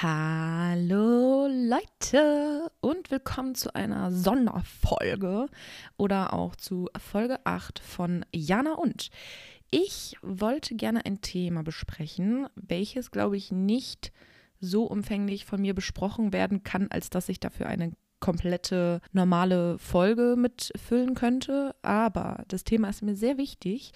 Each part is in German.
Hallo Leute und willkommen zu einer Sonderfolge oder auch zu Folge 8 von Jana und. Ich wollte gerne ein Thema besprechen, welches, glaube ich, nicht so umfänglich von mir besprochen werden kann, als dass ich dafür eine komplette normale Folge mitfüllen könnte. Aber das Thema ist mir sehr wichtig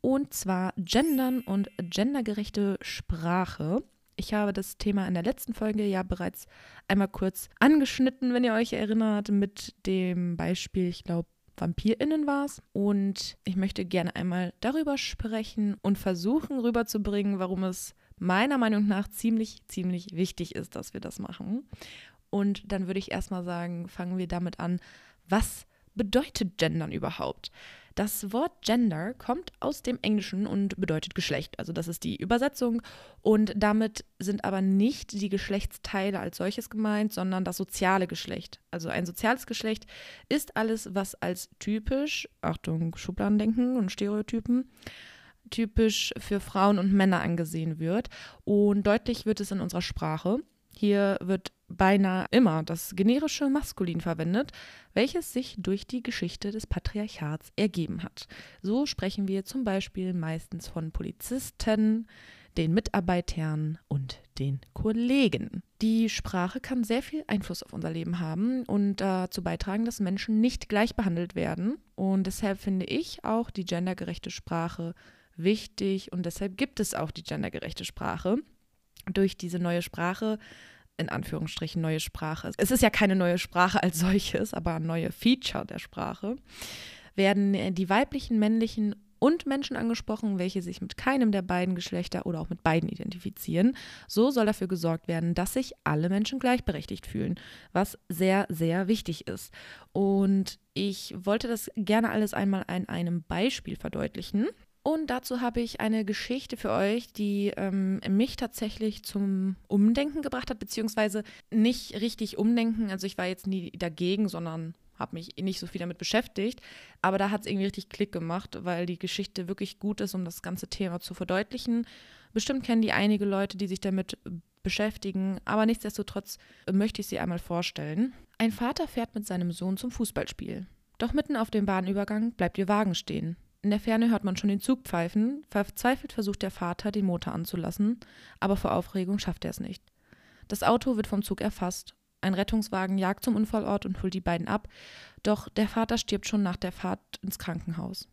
und zwar Gendern und gendergerechte Sprache. Ich habe das Thema in der letzten Folge ja bereits einmal kurz angeschnitten, wenn ihr euch erinnert, mit dem Beispiel, ich glaube, VampirInnen war es. Und ich möchte gerne einmal darüber sprechen und versuchen rüberzubringen, warum es meiner Meinung nach ziemlich, ziemlich wichtig ist, dass wir das machen. Und dann würde ich erstmal sagen, fangen wir damit an, was bedeutet Gendern überhaupt? Das Wort Gender kommt aus dem Englischen und bedeutet Geschlecht. Also das ist die Übersetzung. Und damit sind aber nicht die Geschlechtsteile als solches gemeint, sondern das soziale Geschlecht. Also ein soziales Geschlecht ist alles, was als typisch, Achtung, Schubladendenken und Stereotypen, typisch für Frauen und Männer angesehen wird. Und deutlich wird es in unserer Sprache. Hier wird beinahe immer das generische Maskulin verwendet, welches sich durch die Geschichte des Patriarchats ergeben hat. So sprechen wir zum Beispiel meistens von Polizisten, den Mitarbeitern und den Kollegen. Die Sprache kann sehr viel Einfluss auf unser Leben haben und dazu beitragen, dass Menschen nicht gleich behandelt werden. Und deshalb finde ich auch die gendergerechte Sprache wichtig und deshalb gibt es auch die gendergerechte Sprache. Durch diese neue Sprache in Anführungsstrichen neue Sprache. Es ist ja keine neue Sprache als solches, aber neue Feature der Sprache, werden die weiblichen, männlichen und Menschen angesprochen, welche sich mit keinem der beiden Geschlechter oder auch mit beiden identifizieren. So soll dafür gesorgt werden, dass sich alle Menschen gleichberechtigt fühlen, was sehr, sehr wichtig ist. Und ich wollte das gerne alles einmal an einem Beispiel verdeutlichen. Und dazu habe ich eine Geschichte für euch, die ähm, mich tatsächlich zum Umdenken gebracht hat, beziehungsweise nicht richtig umdenken. Also ich war jetzt nie dagegen, sondern habe mich nicht so viel damit beschäftigt. Aber da hat es irgendwie richtig Klick gemacht, weil die Geschichte wirklich gut ist, um das ganze Thema zu verdeutlichen. Bestimmt kennen die einige Leute, die sich damit beschäftigen, aber nichtsdestotrotz möchte ich sie einmal vorstellen. Ein Vater fährt mit seinem Sohn zum Fußballspiel. Doch mitten auf dem Bahnübergang bleibt ihr Wagen stehen. In der Ferne hört man schon den Zug pfeifen. Verzweifelt versucht der Vater, den Motor anzulassen, aber vor Aufregung schafft er es nicht. Das Auto wird vom Zug erfasst. Ein Rettungswagen jagt zum Unfallort und holt die beiden ab, doch der Vater stirbt schon nach der Fahrt ins Krankenhaus.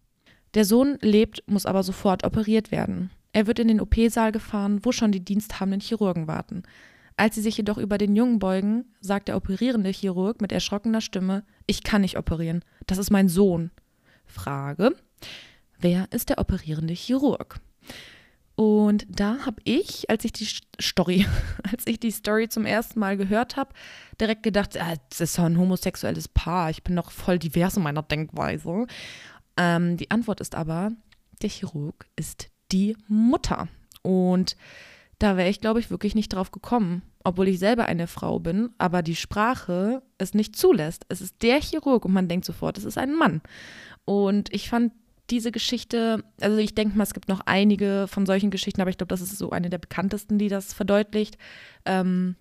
Der Sohn lebt, muss aber sofort operiert werden. Er wird in den OP-Saal gefahren, wo schon die diensthabenden Chirurgen warten. Als sie sich jedoch über den Jungen beugen, sagt der operierende Chirurg mit erschrockener Stimme: Ich kann nicht operieren. Das ist mein Sohn. Frage: wer ist der operierende Chirurg? Und da habe ich, als ich die Story, als ich die Story zum ersten Mal gehört habe, direkt gedacht, ah, das ist doch ein homosexuelles Paar. Ich bin noch voll divers in meiner Denkweise. Ähm, die Antwort ist aber, der Chirurg ist die Mutter. Und da wäre ich, glaube ich, wirklich nicht drauf gekommen, obwohl ich selber eine Frau bin, aber die Sprache es nicht zulässt. Es ist der Chirurg und man denkt sofort, es ist ein Mann. Und ich fand diese Geschichte, also ich denke mal, es gibt noch einige von solchen Geschichten, aber ich glaube, das ist so eine der bekanntesten, die das verdeutlicht. Ähm,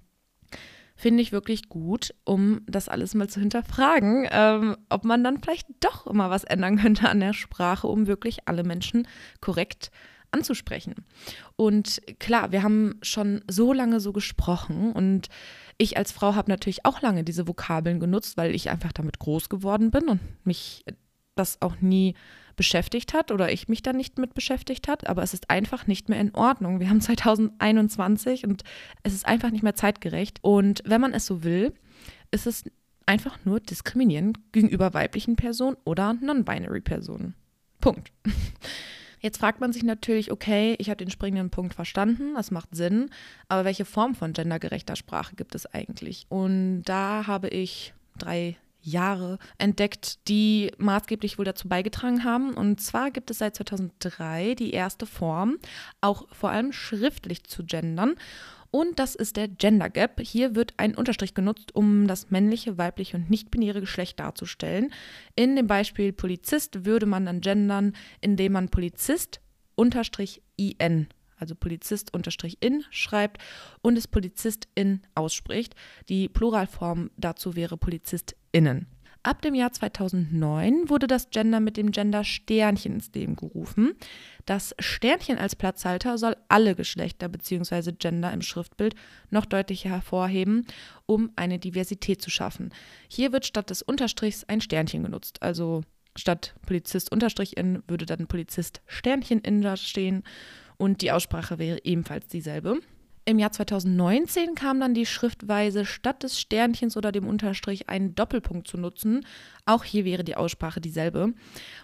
Finde ich wirklich gut, um das alles mal zu hinterfragen, ähm, ob man dann vielleicht doch immer was ändern könnte an der Sprache, um wirklich alle Menschen korrekt anzusprechen. Und klar, wir haben schon so lange so gesprochen und ich als Frau habe natürlich auch lange diese Vokabeln genutzt, weil ich einfach damit groß geworden bin und mich das auch nie beschäftigt hat oder ich mich da nicht mit beschäftigt hat, aber es ist einfach nicht mehr in Ordnung. Wir haben 2021 und es ist einfach nicht mehr zeitgerecht. Und wenn man es so will, ist es einfach nur diskriminierend gegenüber weiblichen Personen oder non-binary Personen. Punkt. Jetzt fragt man sich natürlich, okay, ich habe den springenden Punkt verstanden, das macht Sinn, aber welche Form von gendergerechter Sprache gibt es eigentlich? Und da habe ich drei Jahre entdeckt, die maßgeblich wohl dazu beigetragen haben. Und zwar gibt es seit 2003 die erste Form, auch vor allem schriftlich zu gendern. Und das ist der Gender Gap. Hier wird ein Unterstrich genutzt, um das männliche, weibliche und nicht-binäre Geschlecht darzustellen. In dem Beispiel Polizist würde man dann gendern, indem man Polizist unterstrich IN also Polizist-in schreibt und es Polizistin ausspricht. Die Pluralform dazu wäre PolizistInnen. Ab dem Jahr 2009 wurde das Gender mit dem Gender Sternchen ins Leben gerufen. Das Sternchen als Platzhalter soll alle Geschlechter bzw. Gender im Schriftbild noch deutlicher hervorheben, um eine Diversität zu schaffen. Hier wird statt des Unterstrichs ein Sternchen genutzt, also statt Polizist in würde dann Polizist Sternchen in da stehen und die Aussprache wäre ebenfalls dieselbe. Im Jahr 2019 kam dann die Schriftweise statt des Sternchens oder dem Unterstrich einen Doppelpunkt zu nutzen. Auch hier wäre die Aussprache dieselbe.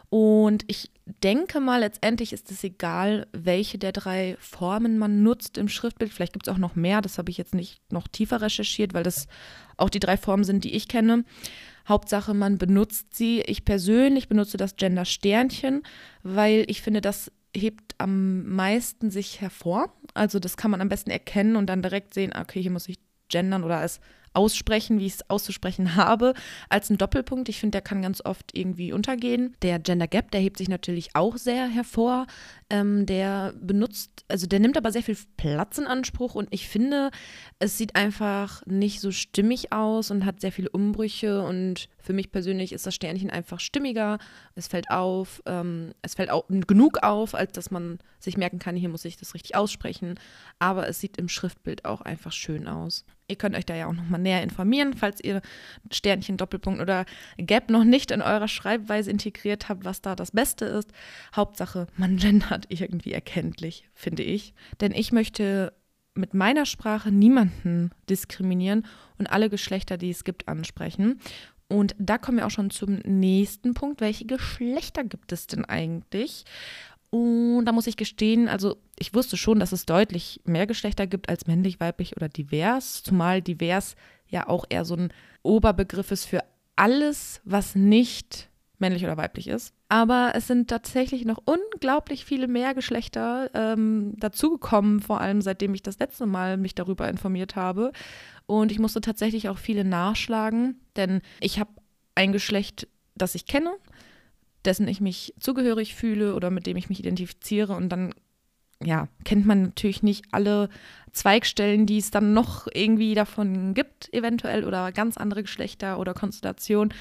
Und ich denke mal, letztendlich ist es egal, welche der drei Formen man nutzt im Schriftbild. Vielleicht gibt es auch noch mehr, das habe ich jetzt nicht noch tiefer recherchiert, weil das auch die drei Formen sind, die ich kenne. Hauptsache, man benutzt sie. Ich persönlich benutze das Gender Sternchen, weil ich finde, das hebt am meisten sich hervor. Also das kann man am besten erkennen und dann direkt sehen, okay, hier muss ich gendern oder es aussprechen, wie ich es auszusprechen habe, als ein Doppelpunkt. Ich finde, der kann ganz oft irgendwie untergehen. Der Gender Gap, der hebt sich natürlich auch sehr hervor. Ähm, der benutzt, also der nimmt aber sehr viel Platz in Anspruch und ich finde, es sieht einfach nicht so stimmig aus und hat sehr viele Umbrüche und für mich persönlich ist das Sternchen einfach stimmiger. Es fällt auf, ähm, es fällt auch genug auf, als dass man sich merken kann, hier muss ich das richtig aussprechen. Aber es sieht im Schriftbild auch einfach schön aus. Ihr könnt euch da ja auch nochmal näher informieren, falls ihr Sternchen, Doppelpunkt oder Gap noch nicht in eurer Schreibweise integriert habt, was da das Beste ist. Hauptsache, man gendert irgendwie erkenntlich, finde ich. Denn ich möchte mit meiner Sprache niemanden diskriminieren und alle Geschlechter, die es gibt, ansprechen. Und da kommen wir auch schon zum nächsten Punkt. Welche Geschlechter gibt es denn eigentlich? Und da muss ich gestehen, also ich wusste schon, dass es deutlich mehr Geschlechter gibt als männlich, weiblich oder divers, zumal divers ja auch eher so ein Oberbegriff ist für alles, was nicht männlich oder weiblich ist. Aber es sind tatsächlich noch unglaublich viele mehr Geschlechter ähm, dazugekommen, vor allem seitdem ich das letzte Mal mich darüber informiert habe. Und ich musste tatsächlich auch viele nachschlagen, denn ich habe ein Geschlecht, das ich kenne, dessen ich mich zugehörig fühle oder mit dem ich mich identifiziere. Und dann, ja, kennt man natürlich nicht alle Zweigstellen, die es dann noch irgendwie davon gibt, eventuell, oder ganz andere Geschlechter oder Konstellationen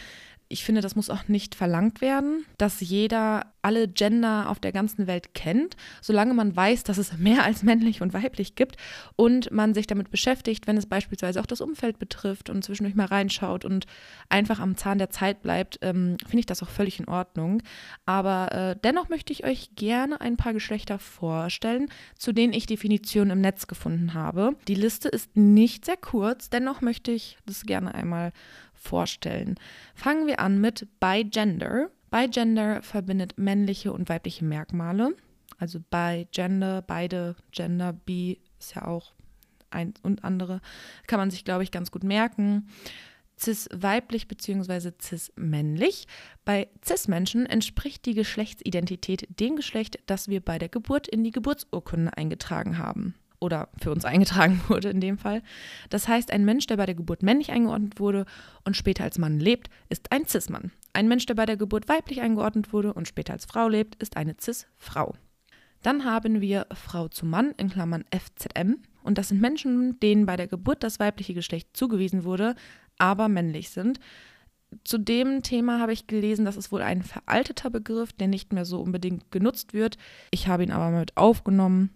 ich finde, das muss auch nicht verlangt werden, dass jeder alle Gender auf der ganzen Welt kennt, solange man weiß, dass es mehr als männlich und weiblich gibt und man sich damit beschäftigt, wenn es beispielsweise auch das Umfeld betrifft und zwischendurch mal reinschaut und einfach am Zahn der Zeit bleibt, ähm, finde ich das auch völlig in Ordnung. Aber äh, dennoch möchte ich euch gerne ein paar Geschlechter vorstellen, zu denen ich Definitionen im Netz gefunden habe. Die Liste ist nicht sehr kurz, dennoch möchte ich das gerne einmal vorstellen. Fangen wir an mit Bi-Gender. Bi-Gender verbindet männliche und weibliche Merkmale. Also Bi-Gender, beide Gender, Bi ist ja auch ein und andere. Kann man sich, glaube ich, ganz gut merken. Cis-weiblich bzw. cis-männlich. Bei Cis-Menschen entspricht die Geschlechtsidentität dem Geschlecht, das wir bei der Geburt in die Geburtsurkunde eingetragen haben oder für uns eingetragen wurde in dem Fall. Das heißt, ein Mensch, der bei der Geburt männlich eingeordnet wurde und später als Mann lebt, ist ein Cis-Mann. Ein Mensch, der bei der Geburt weiblich eingeordnet wurde und später als Frau lebt, ist eine Cis-Frau. Dann haben wir Frau zu Mann in Klammern FZM und das sind Menschen, denen bei der Geburt das weibliche Geschlecht zugewiesen wurde, aber männlich sind. Zu dem Thema habe ich gelesen, das ist wohl ein veralteter Begriff, der nicht mehr so unbedingt genutzt wird. Ich habe ihn aber mit aufgenommen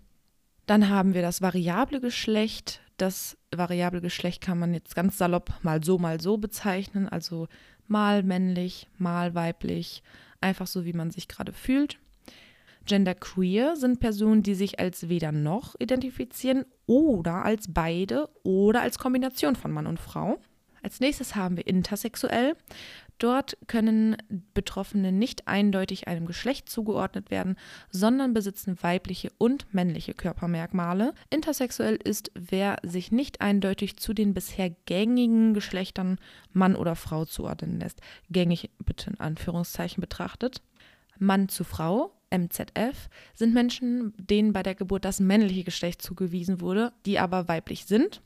dann haben wir das variable Geschlecht. Das variable Geschlecht kann man jetzt ganz salopp mal so, mal so bezeichnen. Also mal männlich, mal weiblich, einfach so, wie man sich gerade fühlt. Genderqueer sind Personen, die sich als weder noch identifizieren oder als beide oder als Kombination von Mann und Frau. Als nächstes haben wir intersexuell. Dort können Betroffene nicht eindeutig einem Geschlecht zugeordnet werden, sondern besitzen weibliche und männliche Körpermerkmale. Intersexuell ist, wer sich nicht eindeutig zu den bisher gängigen Geschlechtern Mann oder Frau zuordnen lässt. Gängig bitte in Anführungszeichen betrachtet. Mann zu Frau, MZF, sind Menschen, denen bei der Geburt das männliche Geschlecht zugewiesen wurde, die aber weiblich sind.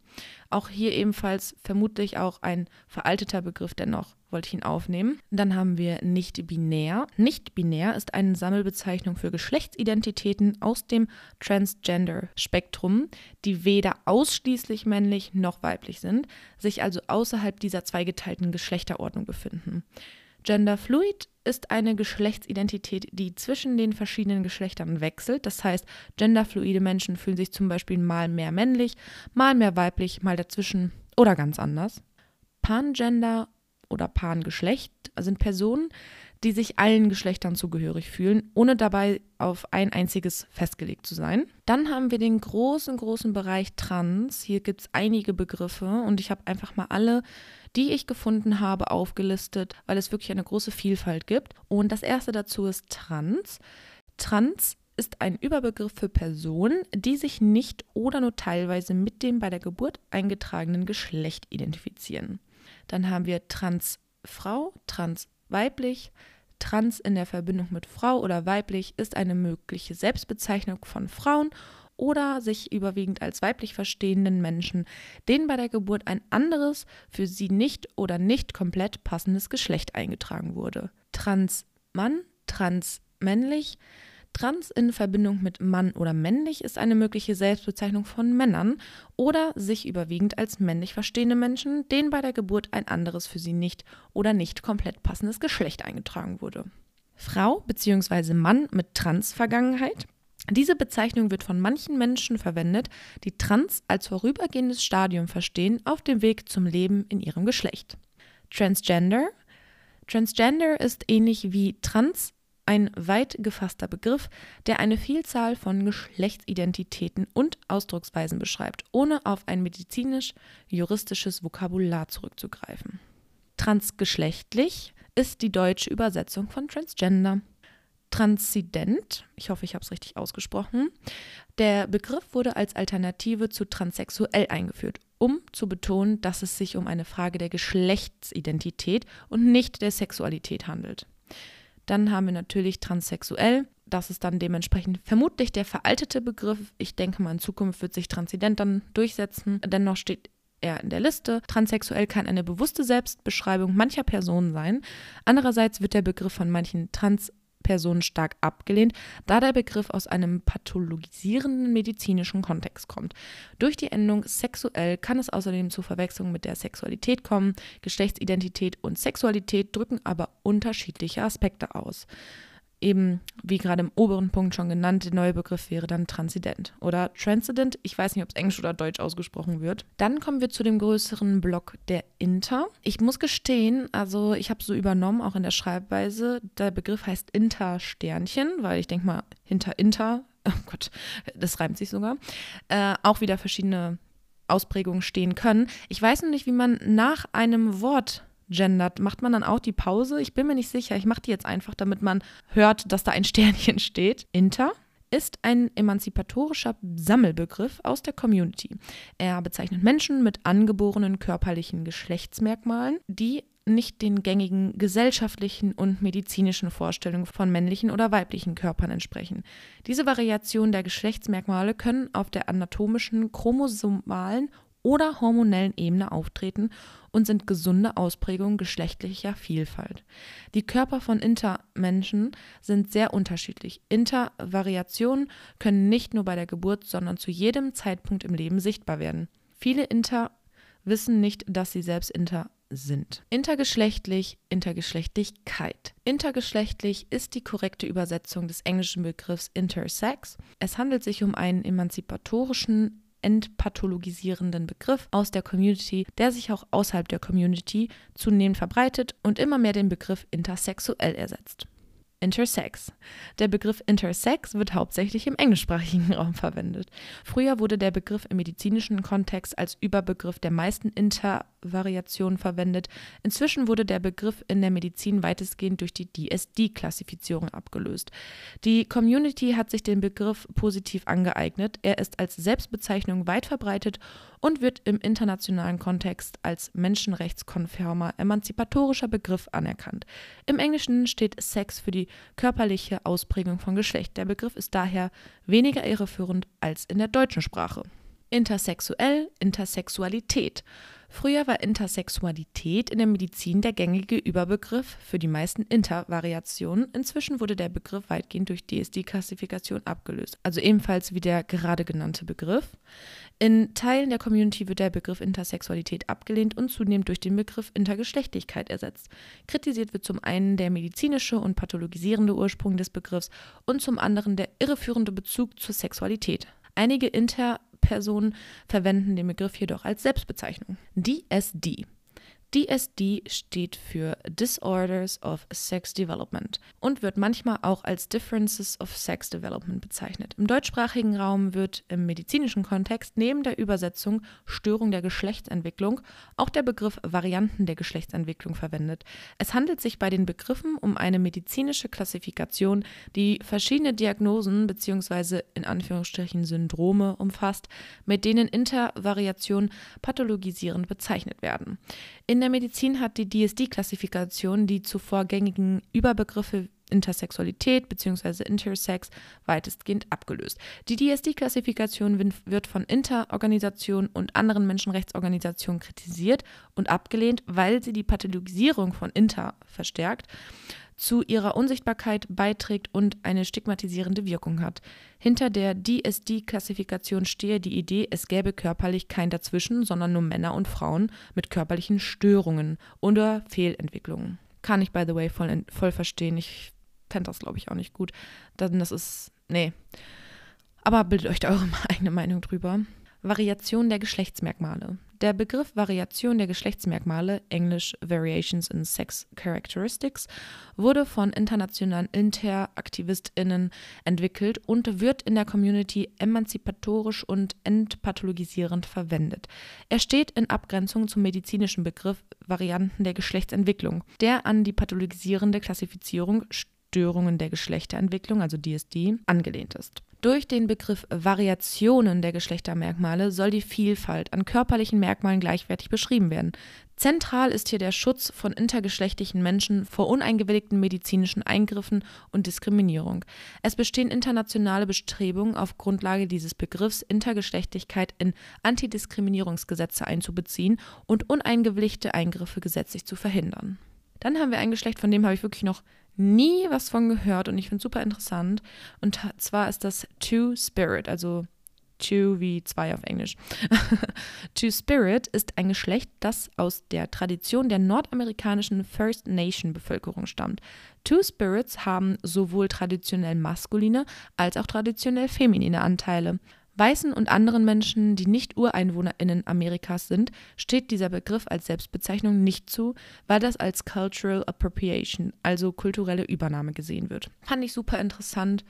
Auch hier ebenfalls vermutlich auch ein veralteter Begriff, dennoch wollte ich ihn aufnehmen. Dann haben wir nicht-binär. Nicht-binär ist eine Sammelbezeichnung für Geschlechtsidentitäten aus dem Transgender-Spektrum, die weder ausschließlich männlich noch weiblich sind, sich also außerhalb dieser zweigeteilten Geschlechterordnung befinden. Genderfluid ist eine Geschlechtsidentität, die zwischen den verschiedenen Geschlechtern wechselt. Das heißt, genderfluide Menschen fühlen sich zum Beispiel mal mehr männlich, mal mehr weiblich, mal dazwischen oder ganz anders. Pangender oder Pangeschlecht sind Personen, die sich allen Geschlechtern zugehörig fühlen, ohne dabei auf ein einziges festgelegt zu sein. Dann haben wir den großen, großen Bereich Trans. Hier gibt es einige Begriffe und ich habe einfach mal alle, die ich gefunden habe, aufgelistet, weil es wirklich eine große Vielfalt gibt. Und das erste dazu ist Trans. Trans ist ein Überbegriff für Personen, die sich nicht oder nur teilweise mit dem bei der Geburt eingetragenen Geschlecht identifizieren. Dann haben wir Transfrau, Transweiblich. Trans in der Verbindung mit Frau oder weiblich ist eine mögliche Selbstbezeichnung von Frauen oder sich überwiegend als weiblich verstehenden Menschen, denen bei der Geburt ein anderes, für sie nicht oder nicht komplett passendes Geschlecht eingetragen wurde. Transmann, transmännlich, Trans in Verbindung mit Mann oder männlich ist eine mögliche Selbstbezeichnung von Männern oder sich überwiegend als männlich verstehende Menschen, denen bei der Geburt ein anderes für sie nicht oder nicht komplett passendes Geschlecht eingetragen wurde. Frau bzw. Mann mit Trans-Vergangenheit. Diese Bezeichnung wird von manchen Menschen verwendet, die Trans als vorübergehendes Stadium verstehen auf dem Weg zum Leben in ihrem Geschlecht. Transgender. Transgender ist ähnlich wie Trans ein weit gefasster Begriff, der eine Vielzahl von Geschlechtsidentitäten und Ausdrucksweisen beschreibt, ohne auf ein medizinisch-juristisches Vokabular zurückzugreifen. Transgeschlechtlich ist die deutsche Übersetzung von Transgender. Transident, ich hoffe, ich habe es richtig ausgesprochen. Der Begriff wurde als Alternative zu transsexuell eingeführt, um zu betonen, dass es sich um eine Frage der Geschlechtsidentität und nicht der Sexualität handelt. Dann haben wir natürlich transsexuell. Das ist dann dementsprechend vermutlich der veraltete Begriff. Ich denke mal, in Zukunft wird sich Transident dann durchsetzen. Dennoch steht er in der Liste. Transsexuell kann eine bewusste Selbstbeschreibung mancher Personen sein. Andererseits wird der Begriff von manchen Trans Personen stark abgelehnt, da der Begriff aus einem pathologisierenden medizinischen Kontext kommt. Durch die Endung sexuell kann es außerdem zu Verwechslungen mit der Sexualität kommen. Geschlechtsidentität und Sexualität drücken aber unterschiedliche Aspekte aus eben, wie gerade im oberen Punkt schon genannt, der neue Begriff wäre dann Transident oder Transcendent. Ich weiß nicht, ob es Englisch oder Deutsch ausgesprochen wird. Dann kommen wir zu dem größeren Block der Inter. Ich muss gestehen, also ich habe so übernommen, auch in der Schreibweise. Der Begriff heißt Inter-Sternchen, weil ich denke mal, hinter Inter, oh Gott, das reimt sich sogar, äh, auch wieder verschiedene Ausprägungen stehen können. Ich weiß noch nicht, wie man nach einem Wort gendert, macht man dann auch die Pause? Ich bin mir nicht sicher. Ich mache die jetzt einfach, damit man hört, dass da ein Sternchen steht. Inter ist ein emanzipatorischer Sammelbegriff aus der Community. Er bezeichnet Menschen mit angeborenen körperlichen Geschlechtsmerkmalen, die nicht den gängigen gesellschaftlichen und medizinischen Vorstellungen von männlichen oder weiblichen Körpern entsprechen. Diese Variationen der Geschlechtsmerkmale können auf der anatomischen, chromosomalen oder hormonellen Ebene auftreten und sind gesunde Ausprägungen geschlechtlicher Vielfalt. Die Körper von Intermenschen sind sehr unterschiedlich. Intervariationen können nicht nur bei der Geburt, sondern zu jedem Zeitpunkt im Leben sichtbar werden. Viele Inter wissen nicht, dass sie selbst Inter sind. Intergeschlechtlich, Intergeschlechtlichkeit. Intergeschlechtlich ist die korrekte Übersetzung des englischen Begriffs Intersex. Es handelt sich um einen emanzipatorischen entpathologisierenden Begriff aus der Community, der sich auch außerhalb der Community zunehmend verbreitet und immer mehr den Begriff intersexuell ersetzt. Intersex. Der Begriff Intersex wird hauptsächlich im englischsprachigen Raum verwendet. Früher wurde der Begriff im medizinischen Kontext als Überbegriff der meisten Intervariationen verwendet. Inzwischen wurde der Begriff in der Medizin weitestgehend durch die DSD-Klassifizierung abgelöst. Die Community hat sich den Begriff positiv angeeignet. Er ist als Selbstbezeichnung weit verbreitet und wird im internationalen Kontext als menschenrechtskonformer, emanzipatorischer Begriff anerkannt. Im Englischen steht Sex für die körperliche Ausprägung von Geschlecht. Der Begriff ist daher weniger irreführend als in der deutschen Sprache. Intersexuell, Intersexualität. Früher war Intersexualität in der Medizin der gängige Überbegriff für die meisten Intervariationen. Inzwischen wurde der Begriff weitgehend durch DSD-Klassifikation abgelöst, also ebenfalls wie der gerade genannte Begriff. In Teilen der Community wird der Begriff Intersexualität abgelehnt und zunehmend durch den Begriff Intergeschlechtlichkeit ersetzt. Kritisiert wird zum einen der medizinische und pathologisierende Ursprung des Begriffs und zum anderen der irreführende Bezug zur Sexualität. Einige Inter Personen verwenden den Begriff jedoch als Selbstbezeichnung. DSD DSD steht für Disorders of Sex Development und wird manchmal auch als Differences of Sex Development bezeichnet. Im deutschsprachigen Raum wird im medizinischen Kontext neben der Übersetzung Störung der Geschlechtsentwicklung auch der Begriff Varianten der Geschlechtsentwicklung verwendet. Es handelt sich bei den Begriffen um eine medizinische Klassifikation, die verschiedene Diagnosen bzw. in Anführungsstrichen Syndrome umfasst, mit denen Intervariationen pathologisierend bezeichnet werden. In der Medizin hat die DSD-Klassifikation die zuvor gängigen Überbegriffe Intersexualität bzw. Intersex weitestgehend abgelöst. Die DSD-Klassifikation wird von Interorganisationen und anderen Menschenrechtsorganisationen kritisiert und abgelehnt, weil sie die Pathologisierung von Inter verstärkt zu ihrer Unsichtbarkeit beiträgt und eine stigmatisierende Wirkung hat. Hinter der DSD-Klassifikation stehe die Idee, es gäbe körperlich kein Dazwischen, sondern nur Männer und Frauen mit körperlichen Störungen oder Fehlentwicklungen. Kann ich, by the way, voll, voll verstehen. Ich fände das, glaube ich, auch nicht gut. Denn das ist. Nee. Aber bildet euch da eure eigene Meinung drüber. Variation der Geschlechtsmerkmale. Der Begriff Variation der Geschlechtsmerkmale, englisch Variations in Sex Characteristics, wurde von internationalen InteraktivistInnen entwickelt und wird in der Community emanzipatorisch und entpathologisierend verwendet. Er steht in Abgrenzung zum medizinischen Begriff Varianten der Geschlechtsentwicklung, der an die pathologisierende Klassifizierung Störungen der Geschlechterentwicklung, also DSD, angelehnt ist. Durch den Begriff Variationen der Geschlechtermerkmale soll die Vielfalt an körperlichen Merkmalen gleichwertig beschrieben werden. Zentral ist hier der Schutz von intergeschlechtlichen Menschen vor uneingewilligten medizinischen Eingriffen und Diskriminierung. Es bestehen internationale Bestrebungen, auf Grundlage dieses Begriffs Intergeschlechtlichkeit in Antidiskriminierungsgesetze einzubeziehen und uneingewilligte Eingriffe gesetzlich zu verhindern. Dann haben wir ein Geschlecht, von dem habe ich wirklich noch nie was von gehört und ich finde es super interessant. Und zwar ist das Two Spirit, also Two wie zwei auf Englisch. Two Spirit ist ein Geschlecht, das aus der Tradition der nordamerikanischen First Nation Bevölkerung stammt. Two Spirits haben sowohl traditionell maskuline als auch traditionell feminine Anteile. Weißen und anderen Menschen, die nicht UreinwohnerInnen Amerikas sind, steht dieser Begriff als Selbstbezeichnung nicht zu, weil das als Cultural Appropriation, also kulturelle Übernahme gesehen wird. Fand ich super interessant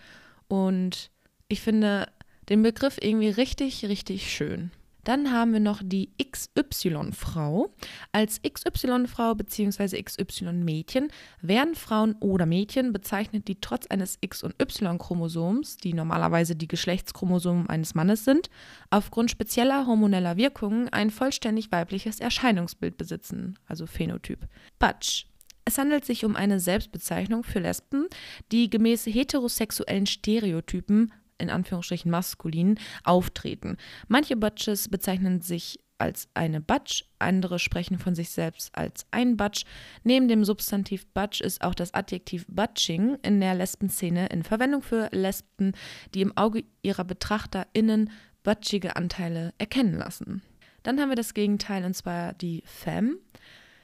und ich finde den Begriff irgendwie richtig, richtig schön. Dann haben wir noch die XY-Frau. Als XY-Frau bzw. XY-Mädchen werden Frauen oder Mädchen bezeichnet, die trotz eines X- und Y-Chromosoms, die normalerweise die Geschlechtschromosomen eines Mannes sind, aufgrund spezieller hormoneller Wirkungen ein vollständig weibliches Erscheinungsbild besitzen, also Phänotyp. Butch es handelt sich um eine Selbstbezeichnung für Lesben, die gemäß heterosexuellen Stereotypen in Anführungsstrichen maskulin auftreten. Manche Butches bezeichnen sich als eine Butch, andere sprechen von sich selbst als ein Butch. Neben dem Substantiv Butch ist auch das Adjektiv Butching in der Lesbenszene in Verwendung für Lesben, die im Auge ihrer BetrachterInnen butchige Anteile erkennen lassen. Dann haben wir das Gegenteil und zwar die Femme.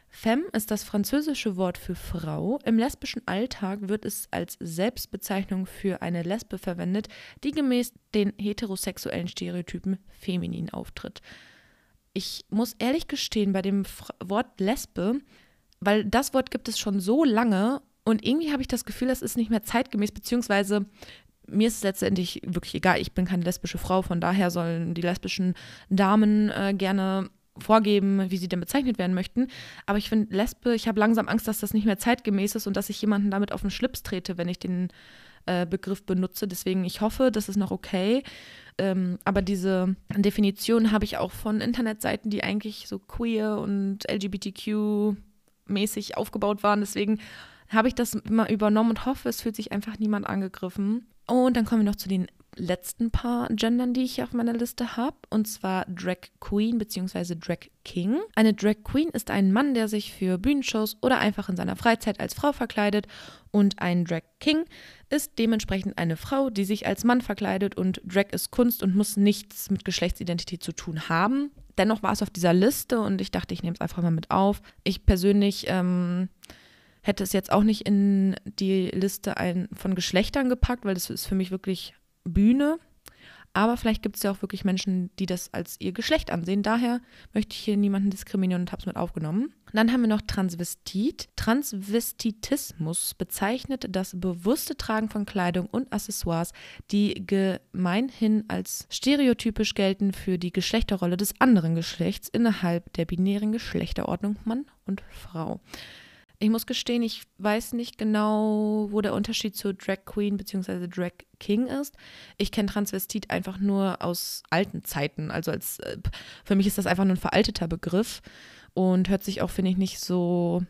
Femme ist das französische Wort für Frau. Im lesbischen Alltag wird es als Selbstbezeichnung für eine Lesbe verwendet, die gemäß den heterosexuellen Stereotypen feminin auftritt. Ich muss ehrlich gestehen, bei dem Wort Lesbe, weil das Wort gibt es schon so lange und irgendwie habe ich das Gefühl, das ist nicht mehr zeitgemäß, beziehungsweise mir ist es letztendlich wirklich egal, ich bin keine lesbische Frau, von daher sollen die lesbischen Damen äh, gerne vorgeben, wie sie denn bezeichnet werden möchten. Aber ich finde Lesbe, ich habe langsam Angst, dass das nicht mehr zeitgemäß ist und dass ich jemanden damit auf den Schlips trete, wenn ich den äh, Begriff benutze. Deswegen, ich hoffe, das ist noch okay. Ähm, aber diese Definition habe ich auch von Internetseiten, die eigentlich so queer und LGBTQ-mäßig aufgebaut waren. Deswegen habe ich das immer übernommen und hoffe, es fühlt sich einfach niemand angegriffen. Und dann kommen wir noch zu den letzten paar Gendern, die ich hier auf meiner Liste habe, und zwar Drag Queen bzw. Drag King. Eine Drag Queen ist ein Mann, der sich für Bühnenshows oder einfach in seiner Freizeit als Frau verkleidet und ein Drag King ist dementsprechend eine Frau, die sich als Mann verkleidet und Drag ist Kunst und muss nichts mit Geschlechtsidentität zu tun haben. Dennoch war es auf dieser Liste und ich dachte, ich nehme es einfach mal mit auf. Ich persönlich ähm, hätte es jetzt auch nicht in die Liste ein, von Geschlechtern gepackt, weil das ist für mich wirklich Bühne. Aber vielleicht gibt es ja auch wirklich Menschen, die das als ihr Geschlecht ansehen. Daher möchte ich hier niemanden diskriminieren und habe es mit aufgenommen. Dann haben wir noch Transvestit. Transvestitismus bezeichnet das bewusste Tragen von Kleidung und Accessoires, die gemeinhin als stereotypisch gelten für die Geschlechterrolle des anderen Geschlechts innerhalb der binären Geschlechterordnung Mann und Frau. Ich muss gestehen, ich weiß nicht genau, wo der Unterschied zu Drag Queen bzw. Drag King ist. Ich kenne Transvestit einfach nur aus alten Zeiten. Also als äh, für mich ist das einfach nur ein veralteter Begriff und hört sich auch, finde ich, nicht so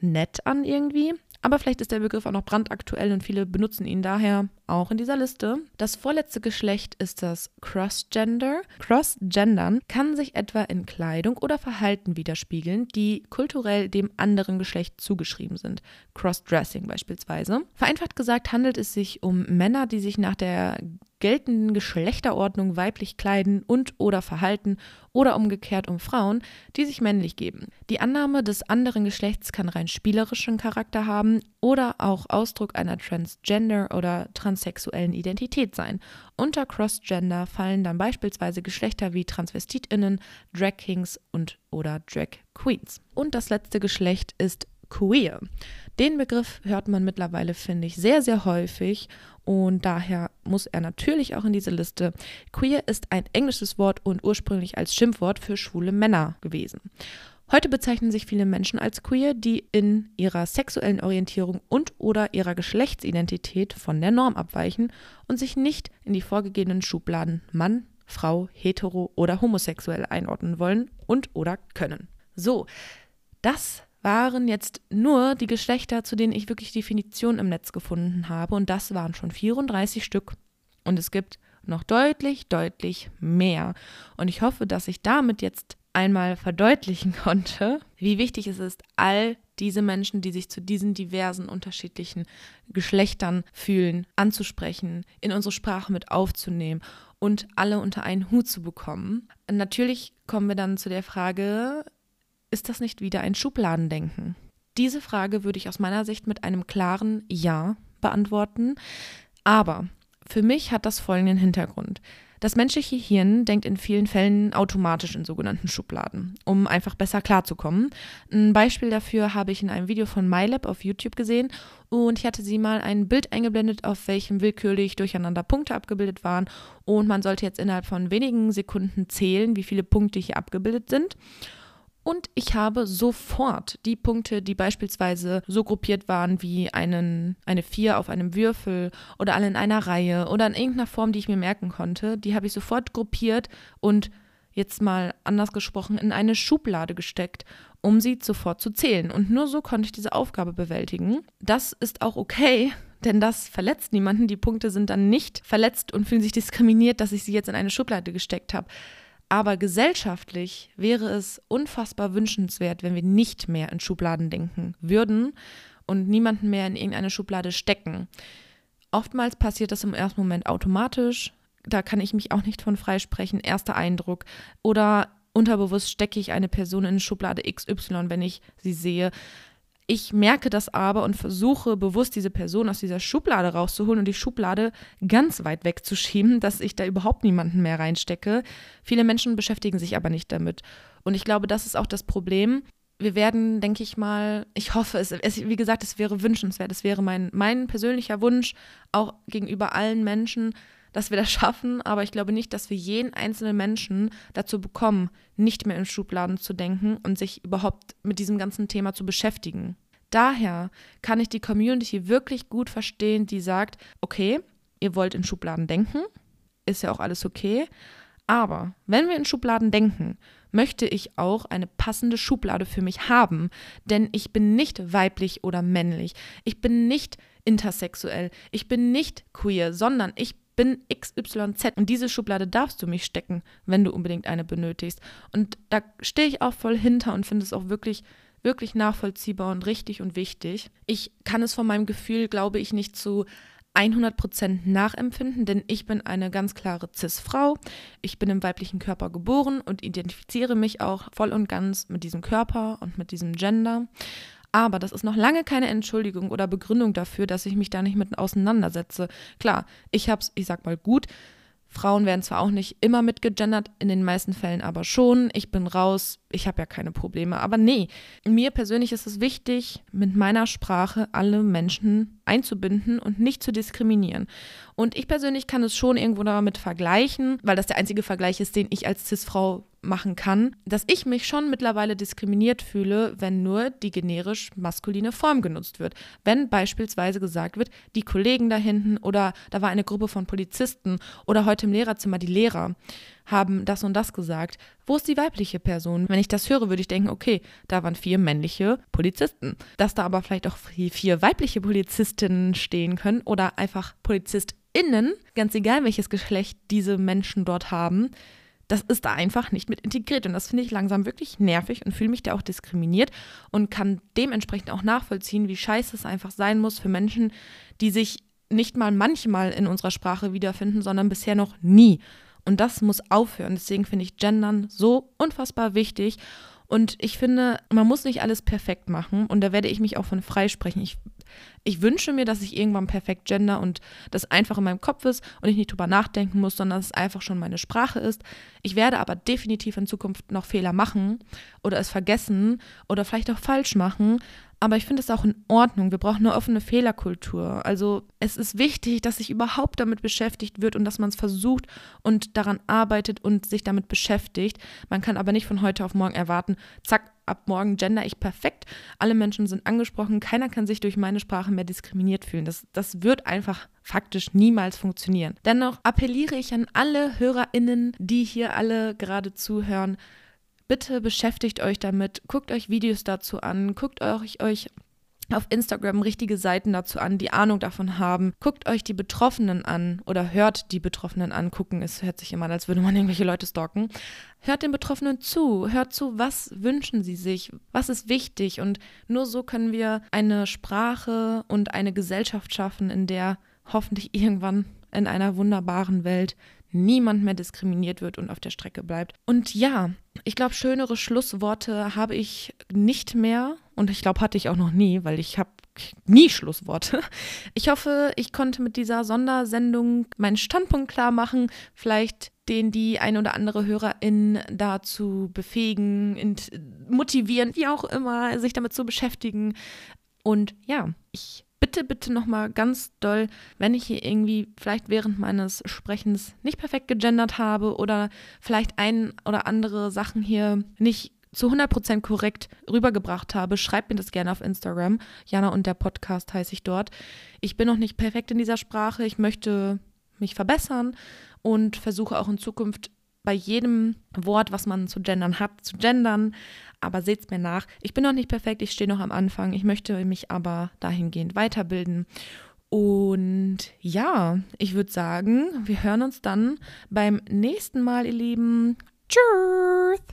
nett an irgendwie. Aber vielleicht ist der Begriff auch noch brandaktuell und viele benutzen ihn daher auch in dieser Liste. Das vorletzte Geschlecht ist das Crossgender. Crossgendern kann sich etwa in Kleidung oder Verhalten widerspiegeln, die kulturell dem anderen Geschlecht zugeschrieben sind. Crossdressing beispielsweise. Vereinfacht gesagt handelt es sich um Männer, die sich nach der geltenden Geschlechterordnung weiblich kleiden und oder verhalten oder umgekehrt um Frauen, die sich männlich geben. Die Annahme des anderen Geschlechts kann rein spielerischen Charakter haben oder auch Ausdruck einer Transgender oder transsexuellen Identität sein. Unter Crossgender fallen dann beispielsweise Geschlechter wie Transvestitinnen, Drag Kings und oder Drag Queens. Und das letzte Geschlecht ist queer. Den Begriff hört man mittlerweile, finde ich, sehr, sehr häufig und daher muss er natürlich auch in diese Liste. Queer ist ein englisches Wort und ursprünglich als Schimpfwort für schwule Männer gewesen. Heute bezeichnen sich viele Menschen als queer, die in ihrer sexuellen Orientierung und oder ihrer Geschlechtsidentität von der Norm abweichen und sich nicht in die vorgegebenen Schubladen Mann, Frau, hetero oder homosexuell einordnen wollen und oder können. So, das waren jetzt nur die Geschlechter, zu denen ich wirklich Definitionen im Netz gefunden habe. Und das waren schon 34 Stück. Und es gibt noch deutlich, deutlich mehr. Und ich hoffe, dass ich damit jetzt einmal verdeutlichen konnte, wie wichtig es ist, all diese Menschen, die sich zu diesen diversen unterschiedlichen Geschlechtern fühlen, anzusprechen, in unsere Sprache mit aufzunehmen und alle unter einen Hut zu bekommen. Natürlich kommen wir dann zu der Frage, ist das nicht wieder ein Schubladendenken? Diese Frage würde ich aus meiner Sicht mit einem klaren Ja beantworten. Aber für mich hat das folgenden Hintergrund. Das menschliche Hirn denkt in vielen Fällen automatisch in sogenannten Schubladen, um einfach besser klarzukommen. Ein Beispiel dafür habe ich in einem Video von MyLab auf YouTube gesehen und ich hatte sie mal ein Bild eingeblendet, auf welchem willkürlich durcheinander Punkte abgebildet waren und man sollte jetzt innerhalb von wenigen Sekunden zählen, wie viele Punkte hier abgebildet sind. Und ich habe sofort die Punkte, die beispielsweise so gruppiert waren wie einen, eine 4 auf einem Würfel oder alle in einer Reihe oder in irgendeiner Form, die ich mir merken konnte, die habe ich sofort gruppiert und jetzt mal anders gesprochen in eine Schublade gesteckt, um sie sofort zu zählen. Und nur so konnte ich diese Aufgabe bewältigen. Das ist auch okay, denn das verletzt niemanden. Die Punkte sind dann nicht verletzt und fühlen sich diskriminiert, dass ich sie jetzt in eine Schublade gesteckt habe. Aber gesellschaftlich wäre es unfassbar wünschenswert, wenn wir nicht mehr in Schubladen denken würden und niemanden mehr in irgendeine Schublade stecken. Oftmals passiert das im ersten Moment automatisch. Da kann ich mich auch nicht von freisprechen. Erster Eindruck. Oder unterbewusst stecke ich eine Person in Schublade XY, wenn ich sie sehe. Ich merke das aber und versuche bewusst diese Person aus dieser Schublade rauszuholen und die Schublade ganz weit wegzuschieben, dass ich da überhaupt niemanden mehr reinstecke. Viele Menschen beschäftigen sich aber nicht damit. Und ich glaube, das ist auch das Problem. Wir werden, denke ich mal, ich hoffe es, es wie gesagt, es wäre wünschenswert, es wäre mein, mein persönlicher Wunsch, auch gegenüber allen Menschen, dass wir das schaffen, aber ich glaube nicht, dass wir jeden einzelnen Menschen dazu bekommen, nicht mehr in Schubladen zu denken und sich überhaupt mit diesem ganzen Thema zu beschäftigen. Daher kann ich die Community wirklich gut verstehen, die sagt, okay, ihr wollt in Schubladen denken, ist ja auch alles okay, aber wenn wir in Schubladen denken, möchte ich auch eine passende Schublade für mich haben, denn ich bin nicht weiblich oder männlich, ich bin nicht intersexuell, ich bin nicht queer, sondern ich bin XYZ und diese Schublade darfst du mich stecken, wenn du unbedingt eine benötigst. Und da stehe ich auch voll hinter und finde es auch wirklich wirklich nachvollziehbar und richtig und wichtig. Ich kann es von meinem Gefühl, glaube ich, nicht zu 100% nachempfinden, denn ich bin eine ganz klare CIS-Frau. Ich bin im weiblichen Körper geboren und identifiziere mich auch voll und ganz mit diesem Körper und mit diesem Gender. Aber das ist noch lange keine Entschuldigung oder Begründung dafür, dass ich mich da nicht mit auseinandersetze. Klar, ich habe es, ich sag mal, gut Frauen werden zwar auch nicht immer mitgegendert, in den meisten Fällen aber schon. Ich bin raus, ich habe ja keine Probleme. Aber nee, mir persönlich ist es wichtig, mit meiner Sprache alle Menschen einzubinden und nicht zu diskriminieren. Und ich persönlich kann es schon irgendwo damit vergleichen, weil das der einzige Vergleich ist, den ich als CIS-Frau machen kann, dass ich mich schon mittlerweile diskriminiert fühle, wenn nur die generisch maskuline Form genutzt wird. Wenn beispielsweise gesagt wird, die Kollegen da hinten oder da war eine Gruppe von Polizisten oder heute im Lehrerzimmer die Lehrer haben das und das gesagt. Wo ist die weibliche Person? Wenn ich das höre, würde ich denken, okay, da waren vier männliche Polizisten. Dass da aber vielleicht auch vier weibliche Polizistinnen stehen können oder einfach PolizistInnen, ganz egal welches Geschlecht diese Menschen dort haben, das ist da einfach nicht mit integriert. Und das finde ich langsam wirklich nervig und fühle mich da auch diskriminiert und kann dementsprechend auch nachvollziehen, wie scheiße es einfach sein muss für Menschen, die sich nicht mal manchmal in unserer Sprache wiederfinden, sondern bisher noch nie. Und das muss aufhören. Deswegen finde ich Gendern so unfassbar wichtig. Und ich finde, man muss nicht alles perfekt machen. Und da werde ich mich auch von freisprechen. Ich ich wünsche mir, dass ich irgendwann perfekt gender und das einfach in meinem Kopf ist und ich nicht drüber nachdenken muss, sondern dass es einfach schon meine Sprache ist. Ich werde aber definitiv in Zukunft noch Fehler machen oder es vergessen oder vielleicht auch falsch machen. Aber ich finde es auch in Ordnung. Wir brauchen eine offene Fehlerkultur. Also es ist wichtig, dass sich überhaupt damit beschäftigt wird und dass man es versucht und daran arbeitet und sich damit beschäftigt. Man kann aber nicht von heute auf morgen erwarten, zack, ab morgen gender ich perfekt. Alle Menschen sind angesprochen. Keiner kann sich durch meine Sprache mehr diskriminiert fühlen. Das, das wird einfach faktisch niemals funktionieren. Dennoch appelliere ich an alle HörerInnen, die hier alle gerade zuhören, Bitte beschäftigt euch damit, guckt euch Videos dazu an, guckt euch, euch auf Instagram richtige Seiten dazu an, die Ahnung davon haben. Guckt euch die Betroffenen an oder hört die Betroffenen an. Gucken, es hört sich immer an, als würde man irgendwelche Leute stalken. Hört den Betroffenen zu, hört zu, was wünschen sie sich, was ist wichtig. Und nur so können wir eine Sprache und eine Gesellschaft schaffen, in der hoffentlich irgendwann in einer wunderbaren Welt niemand mehr diskriminiert wird und auf der Strecke bleibt. Und ja, ich glaube, schönere Schlussworte habe ich nicht mehr und ich glaube, hatte ich auch noch nie, weil ich habe nie Schlussworte. Ich hoffe, ich konnte mit dieser Sondersendung meinen Standpunkt klar machen, vielleicht den die ein oder andere Hörerin dazu befähigen, motivieren, wie auch immer, sich damit zu beschäftigen. Und ja, ich bitte, bitte nochmal ganz doll, wenn ich hier irgendwie vielleicht während meines Sprechens nicht perfekt gegendert habe oder vielleicht ein oder andere Sachen hier nicht zu 100% korrekt rübergebracht habe, schreibt mir das gerne auf Instagram. Jana und der Podcast heiße ich dort. Ich bin noch nicht perfekt in dieser Sprache. Ich möchte mich verbessern und versuche auch in Zukunft bei jedem Wort, was man zu gendern hat, zu gendern. Aber seht's mir nach. Ich bin noch nicht perfekt, ich stehe noch am Anfang. Ich möchte mich aber dahingehend weiterbilden. Und ja, ich würde sagen, wir hören uns dann beim nächsten Mal, ihr Lieben. Tschüss!